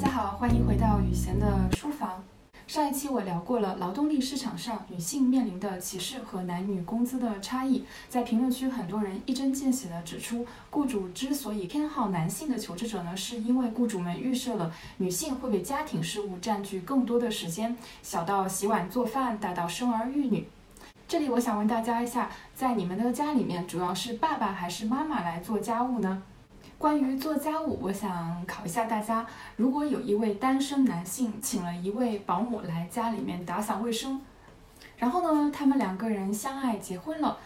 大家好，欢迎回到雨贤的书房。上一期我聊过了劳动力市场上女性面临的歧视和男女工资的差异，在评论区很多人一针见血地指出，雇主之所以偏好男性的求职者呢，是因为雇主们预设了女性会为家庭事务占据更多的时间，小到洗碗做饭，大到生儿育女。这里我想问大家一下，在你们的家里面，主要是爸爸还是妈妈来做家务呢？关于做家务，我想考一下大家：如果有一位单身男性请了一位保姆来家里面打扫卫生，然后呢，他们两个人相爱结婚了，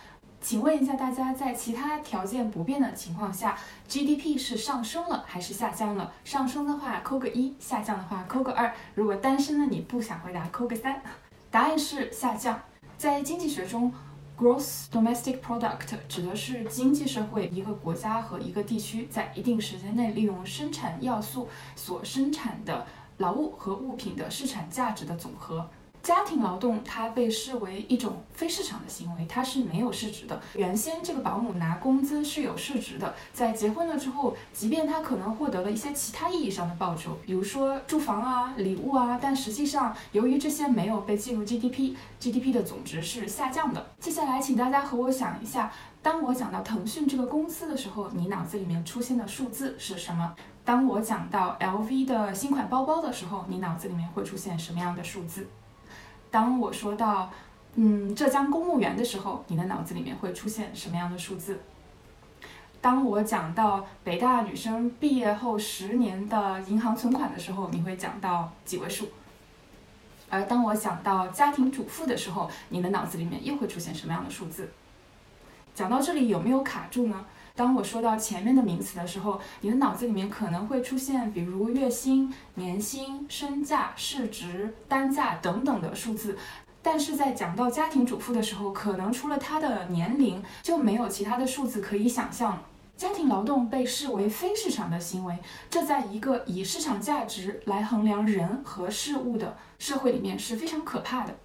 请问一下大家，在其他条件不变的情况下，GDP 是上升了还是下降了？上升的话扣个一，下降的话扣个二。如果单身的你不想回答，扣个三。答案是下降。在经济学中。Gross domestic product 指的是经济社会一个国家和一个地区在一定时间内利用生产要素所生产的劳务和物品的市场价值的总和。家庭劳动它被视为一种非市场的行为，它是没有市值的。原先这个保姆拿工资是有市值的，在结婚了之后，即便他可能获得了一些其他意义上的报酬，比如说住房啊、礼物啊，但实际上由于这些没有被计入 GDP，GDP 的总值是下降的。接下来，请大家和我想一下，当我讲到腾讯这个公司的时候，你脑子里面出现的数字是什么？当我讲到 LV 的新款包包的时候，你脑子里面会出现什么样的数字？当我说到，嗯，浙江公务员的时候，你的脑子里面会出现什么样的数字？当我讲到北大女生毕业后十年的银行存款的时候，你会讲到几位数？而当我想到家庭主妇的时候，你的脑子里面又会出现什么样的数字？讲到这里有没有卡住呢？当我说到前面的名词的时候，你的脑子里面可能会出现，比如月薪、年薪、身价、市值、单价等等的数字。但是在讲到家庭主妇的时候，可能除了她的年龄，就没有其他的数字可以想象。家庭劳动被视为非市场的行为，这在一个以市场价值来衡量人和事物的社会里面是非常可怕的。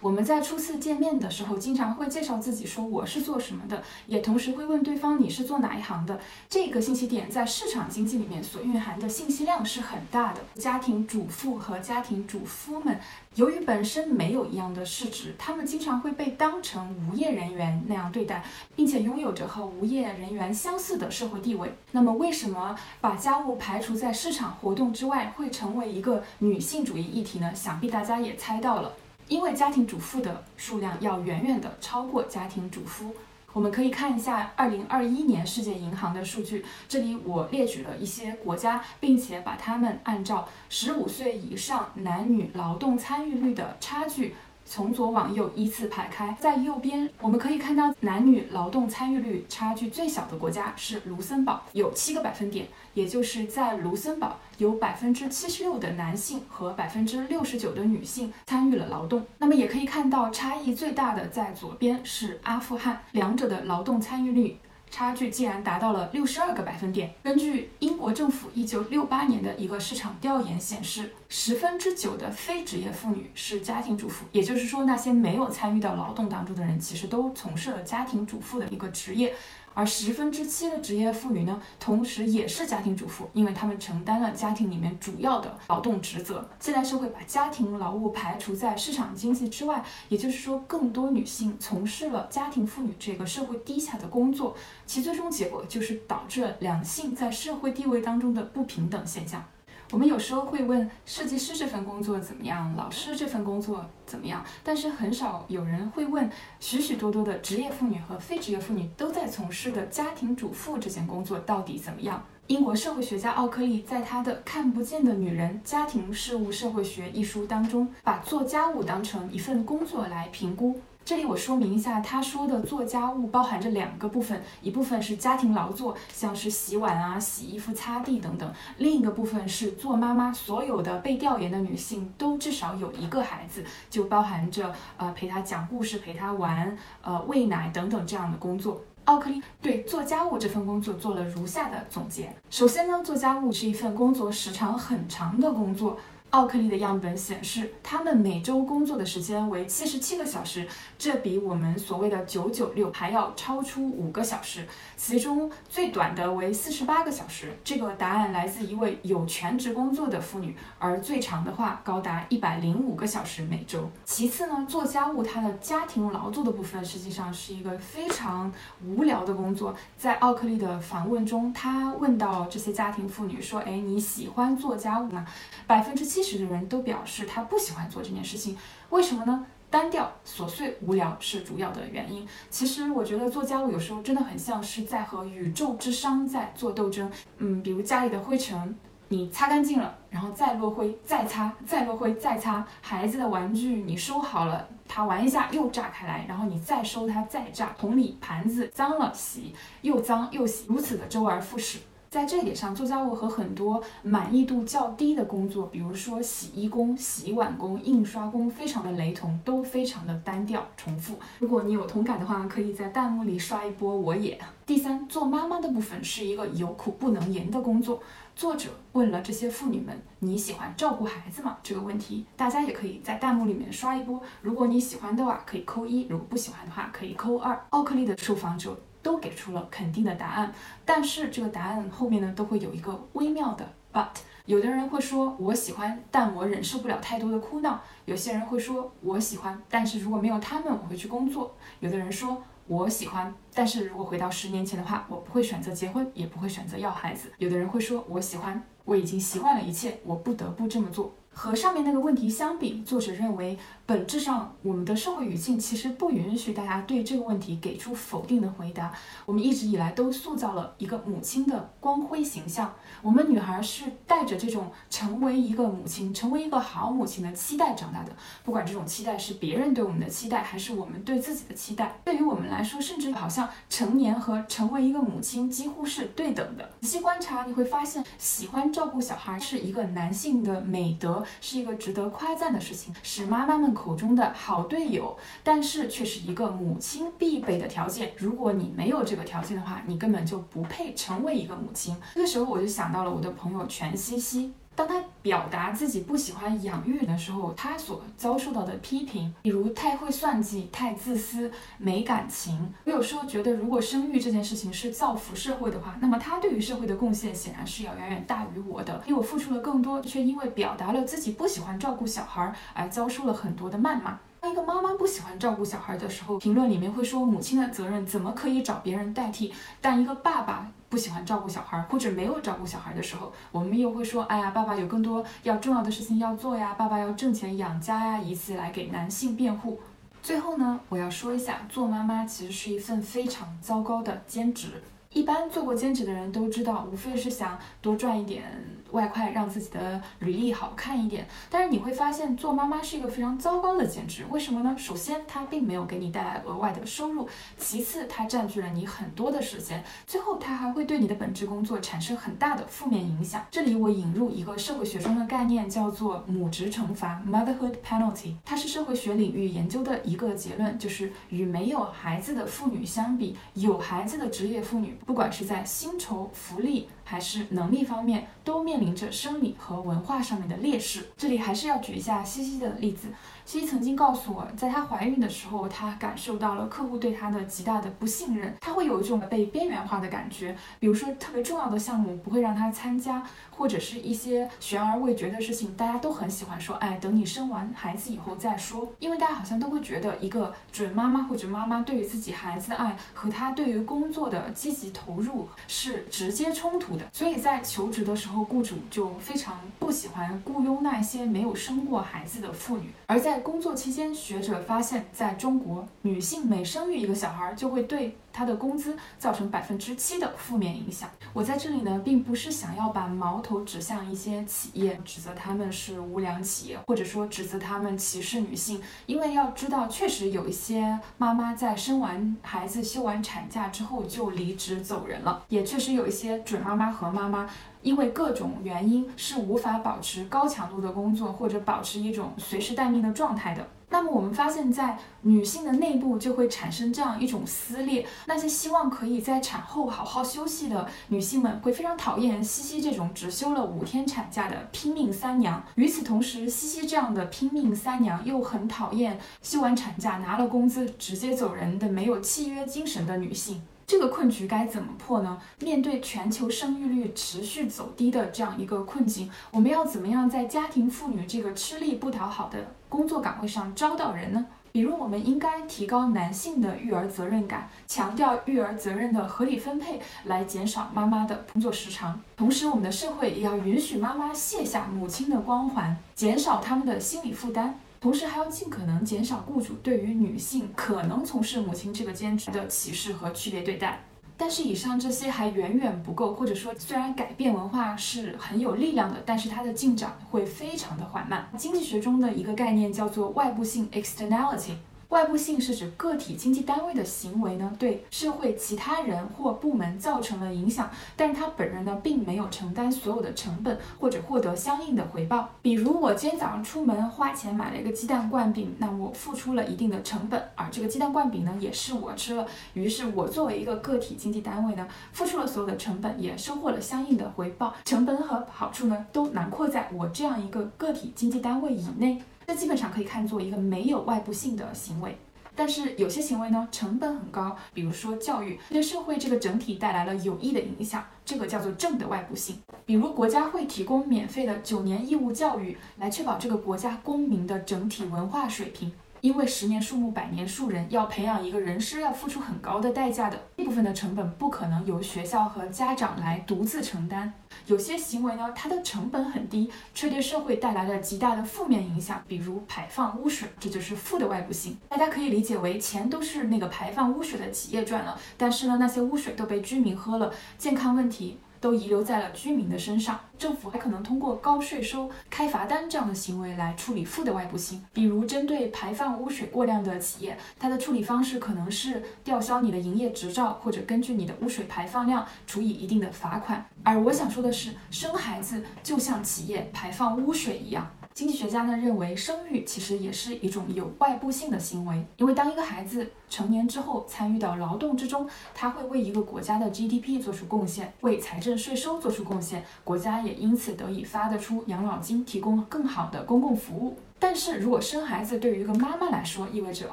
我们在初次见面的时候，经常会介绍自己，说我是做什么的，也同时会问对方你是做哪一行的。这个信息点在市场经济里面所蕴含的信息量是很大的。家庭主妇和家庭主夫们，由于本身没有一样的市值，他们经常会被当成无业人员那样对待，并且拥有着和无业人员相似的社会地位。那么，为什么把家务排除在市场活动之外，会成为一个女性主义议题呢？想必大家也猜到了。因为家庭主妇的数量要远远的超过家庭主夫，我们可以看一下二零二一年世界银行的数据，这里我列举了一些国家，并且把它们按照十五岁以上男女劳动参与率的差距。从左往右依次排开，在右边我们可以看到男女劳动参与率差距最小的国家是卢森堡，有七个百分点，也就是在卢森堡有百分之七十六的男性和百分之六十九的女性参与了劳动。那么也可以看到差异最大的在左边是阿富汗，两者的劳动参与率。差距竟然达到了六十二个百分点。根据英国政府一九六八年的一个市场调研显示，十分之九的非职业妇女是家庭主妇，也就是说，那些没有参与到劳动当中的人，其实都从事了家庭主妇的一个职业。而十分之七的职业妇女呢，同时也是家庭主妇，因为她们承担了家庭里面主要的劳动职责。现代社会把家庭劳务排除在市场经济之外，也就是说，更多女性从事了家庭妇女这个社会低下的工作，其最终结果就是导致了两性在社会地位当中的不平等现象。我们有时候会问设计师这份工作怎么样，老师这份工作怎么样，但是很少有人会问许许多多的职业妇女和非职业妇女都在从事的家庭主妇这件工作到底怎么样。英国社会学家奥克利在他的《看不见的女人：家庭事务社会学》一书当中，把做家务当成一份工作来评估。这里我说明一下，他说的做家务包含着两个部分，一部分是家庭劳作，像是洗碗啊、洗衣服、擦地等等；另一个部分是做妈妈。所有的被调研的女性都至少有一个孩子，就包含着呃陪他讲故事、陪他玩、呃喂奶等等这样的工作。奥克利对做家务这份工作做了如下的总结：首先呢，做家务是一份工作时长很长的工作。奥克利的样本显示，他们每周工作的时间为七十七个小时，这比我们所谓的九九六还要超出五个小时。其中最短的为四十八个小时。这个答案来自一位有全职工作的妇女，而最长的话高达一百零五个小时每周。其次呢，做家务，它的家庭劳作的部分实际上是一个非常无聊的工作。在奥克利的访问中，他问到这些家庭妇女说：“哎，你喜欢做家务吗？”百分之七七十的人都表示他不喜欢做这件事情。为什么呢？单调、琐碎、无聊是主要的原因。其实我觉得做家务有时候真的很像是在和宇宙之殇在做斗争。嗯，比如家里的灰尘，你擦干净了，然后再落灰，再擦，再落灰，再擦。孩子的玩具你收好了，他玩一下又炸开来，然后你再收它，再炸。同理盘子脏了洗，又脏又洗，如此的周而复始。在这点上，做家务和很多满意度较低的工作，比如说洗衣工、洗碗工、印刷工，非常的雷同，都非常的单调重复。如果你有同感的话，可以在弹幕里刷一波我也。第三，做妈妈的部分是一个有苦不能言的工作。作者问了这些妇女们：“你喜欢照顾孩子吗？”这个问题，大家也可以在弹幕里面刷一波。如果你喜欢的话，可以扣一；如果不喜欢的话，可以扣二。奥克利的受访者。都给出了肯定的答案，但是这个答案后面呢，都会有一个微妙的 but。有的人会说我喜欢，但我忍受不了太多的哭闹。有些人会说我喜欢，但是如果没有他们，我会去工作。有的人说我喜欢，但是如果回到十年前的话，我不会选择结婚，也不会选择要孩子。有的人会说我喜欢，我已经习惯了一切，我不得不这么做。和上面那个问题相比，作者认为本质上我们的社会语境其实不允许大家对这个问题给出否定的回答。我们一直以来都塑造了一个母亲的光辉形象，我们女孩是带着这种成为一个母亲、成为一个好母亲的期待长大的。不管这种期待是别人对我们的期待，还是我们对自己的期待，对于我们来说，甚至好像成年和成为一个母亲几乎是对等的。仔细观察，你会发现，喜欢照顾小孩是一个男性的美德。是一个值得夸赞的事情，是妈妈们口中的好队友，但是却是一个母亲必备的条件。如果你没有这个条件的话，你根本就不配成为一个母亲。这个时候，我就想到了我的朋友全西西。当他表达自己不喜欢养育的时候，他所遭受到的批评，比如太会算计、太自私、没感情。我有时候觉得，如果生育这件事情是造福社会的话，那么他对于社会的贡献显然是要远远大于我的，因为我付出了更多，却因为表达了自己不喜欢照顾小孩而遭受了很多的谩骂。一个妈妈不喜欢照顾小孩的时候，评论里面会说母亲的责任怎么可以找别人代替？但一个爸爸。不喜欢照顾小孩，或者没有照顾小孩的时候，我们又会说：“哎呀，爸爸有更多要重要的事情要做呀，爸爸要挣钱养家呀，以此来给男性辩护。”最后呢，我要说一下，做妈妈其实是一份非常糟糕的兼职。一般做过兼职的人都知道，无非是想多赚一点。外快让自己的履历好看一点，但是你会发现做妈妈是一个非常糟糕的兼职，为什么呢？首先，它并没有给你带来额外的收入；其次，它占据了你很多的时间；最后，它还会对你的本职工作产生很大的负面影响。这里我引入一个社会学中的概念，叫做母职惩罚 （motherhood penalty），它是社会学领域研究的一个结论，就是与没有孩子的妇女相比，有孩子的职业妇女，不管是在薪酬、福利，还是能力方面都面临着生理和文化上面的劣势。这里还是要举一下西西的例子。西西曾经告诉我，在她怀孕的时候，她感受到了客户对她的极大的不信任，她会有一种被边缘化的感觉。比如说，特别重要的项目不会让她参加，或者是一些悬而未决的事情，大家都很喜欢说：“哎，等你生完孩子以后再说。”因为大家好像都会觉得，一个准妈妈或者妈妈对于自己孩子的爱和她对于工作的积极投入是直接冲突的。所以在求职的时候，雇主就非常不喜欢雇佣那些没有生过孩子的妇女，而在工作期间，学者发现，在中国，女性每生育一个小孩，就会对。她的工资造成百分之七的负面影响。我在这里呢，并不是想要把矛头指向一些企业，指责他们是无良企业，或者说指责他们歧视女性。因为要知道，确实有一些妈妈在生完孩子、休完产假之后就离职走人了，也确实有一些准妈妈和妈妈。因为各种原因是无法保持高强度的工作，或者保持一种随时待命的状态的。那么我们发现，在女性的内部就会产生这样一种撕裂。那些希望可以在产后好好休息的女性们，会非常讨厌西西这种只休了五天产假的拼命三娘。与此同时，西西这样的拼命三娘又很讨厌休完产假拿了工资直接走人的没有契约精神的女性。这个困局该怎么破呢？面对全球生育率持续走低的这样一个困境，我们要怎么样在家庭妇女这个吃力不讨好的工作岗位上招到人呢？比如，我们应该提高男性的育儿责任感，强调育儿责任的合理分配，来减少妈妈的工作时长。同时，我们的社会也要允许妈妈卸下母亲的光环，减少他们的心理负担。同时还要尽可能减少雇主对于女性可能从事母亲这个兼职的歧视和区别对待。但是以上这些还远远不够，或者说虽然改变文化是很有力量的，但是它的进展会非常的缓慢。经济学中的一个概念叫做外部性 （externality）。外部性是指个体经济单位的行为呢，对社会其他人或部门造成了影响，但是他本人呢，并没有承担所有的成本或者获得相应的回报。比如我今天早上出门花钱买了一个鸡蛋灌饼，那我付出了一定的成本，而这个鸡蛋灌饼呢，也是我吃了。于是我作为一个个体经济单位呢，付出了所有的成本，也收获了相应的回报。成本和好处呢，都囊括在我这样一个个体经济单位以内。这基本上可以看作一个没有外部性的行为，但是有些行为呢，成本很高，比如说教育，对社会这个整体带来了有益的影响，这个叫做正的外部性。比如国家会提供免费的九年义务教育，来确保这个国家公民的整体文化水平。因为十年树木，百年树人，要培养一个人是要付出很高的代价的，这部分的成本不可能由学校和家长来独自承担。有些行为呢，它的成本很低，却对社会带来了极大的负面影响，比如排放污水，这就是负的外部性。大家可以理解为钱都是那个排放污水的企业赚了，但是呢，那些污水都被居民喝了，健康问题。都遗留在了居民的身上，政府还可能通过高税收、开罚单这样的行为来处理负的外部性。比如，针对排放污水过量的企业，它的处理方式可能是吊销你的营业执照，或者根据你的污水排放量处以一定的罚款。而我想说的是，生孩子就像企业排放污水一样。经济学家呢认为，生育其实也是一种有外部性的行为，因为当一个孩子成年之后参与到劳动之中，他会为一个国家的 GDP 做出贡献，为财政税收做出贡献，国家也因此得以发得出养老金，提供更好的公共服务。但是如果生孩子对于一个妈妈来说，意味着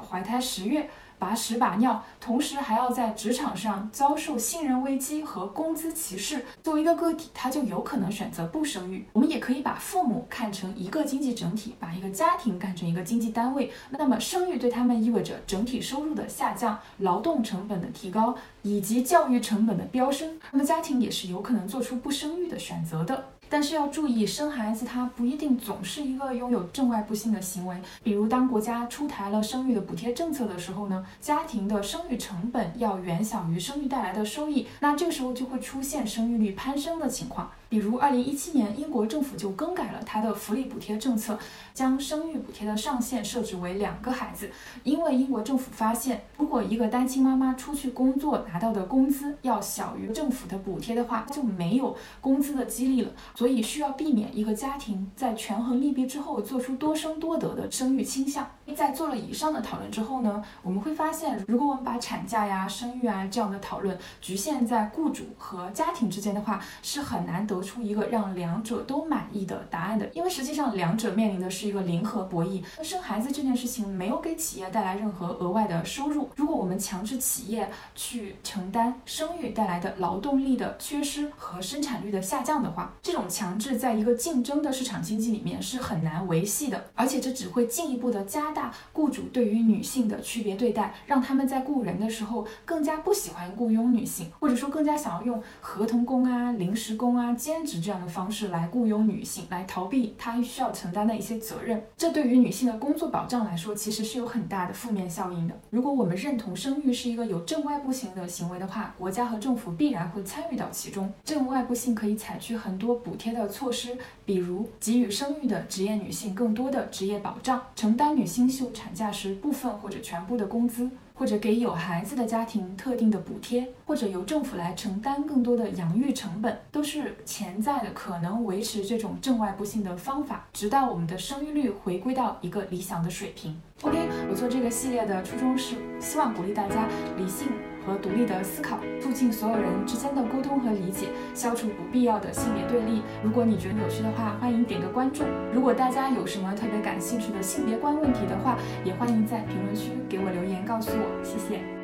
怀胎十月。把屎把尿，同时还要在职场上遭受信任危机和工资歧视。作为一个个体，他就有可能选择不生育。我们也可以把父母看成一个经济整体，把一个家庭看成一个经济单位。那么，生育对他们意味着整体收入的下降、劳动成本的提高以及教育成本的飙升。那么，家庭也是有可能做出不生育的选择的。但是要注意，生孩子它不一定总是一个拥有正外部性的行为。比如，当国家出台了生育的补贴政策的时候呢，家庭的生育成本要远小于生育带来的收益，那这个时候就会出现生育率攀升的情况。比如，二零一七年，英国政府就更改了它的福利补贴政策，将生育补贴的上限设置为两个孩子。因为英国政府发现，如果一个单亲妈妈出去工作拿到的工资要小于政府的补贴的话，就没有工资的激励了。所以需要避免一个家庭在权衡利弊之后做出多生多得的生育倾向。在做了以上的讨论之后呢，我们会发现，如果我们把产假呀、生育啊这样的讨论局限在雇主和家庭之间的话，是很难得。出一个让两者都满意的答案的，因为实际上两者面临的是一个零和博弈。那生孩子这件事情没有给企业带来任何额外的收入，如果我们强制企业去承担生育带来的劳动力的缺失和生产率的下降的话，这种强制在一个竞争的市场经济里面是很难维系的，而且这只会进一步的加大雇主对于女性的区别对待，让他们在雇人的时候更加不喜欢雇佣女性，或者说更加想要用合同工啊、临时工啊。兼职这样的方式来雇佣女性，来逃避她需要承担的一些责任，这对于女性的工作保障来说，其实是有很大的负面效应的。如果我们认同生育是一个有正外部性的行为的话，国家和政府必然会参与到其中。正外部性可以采取很多补贴的措施，比如给予生育的职业女性更多的职业保障，承担女性休产假时部分或者全部的工资。或者给有孩子的家庭特定的补贴，或者由政府来承担更多的养育成本，都是潜在的可能维持这种正外部性的方法，直到我们的生育率回归到一个理想的水平。OK，我做这个系列的初衷是希望鼓励大家理性。和独立的思考，促进所有人之间的沟通和理解，消除不必要的性别对立。如果你觉得有趣的话，欢迎点个关注。如果大家有什么特别感兴趣的性别观问题的话，也欢迎在评论区给我留言告诉我。谢谢。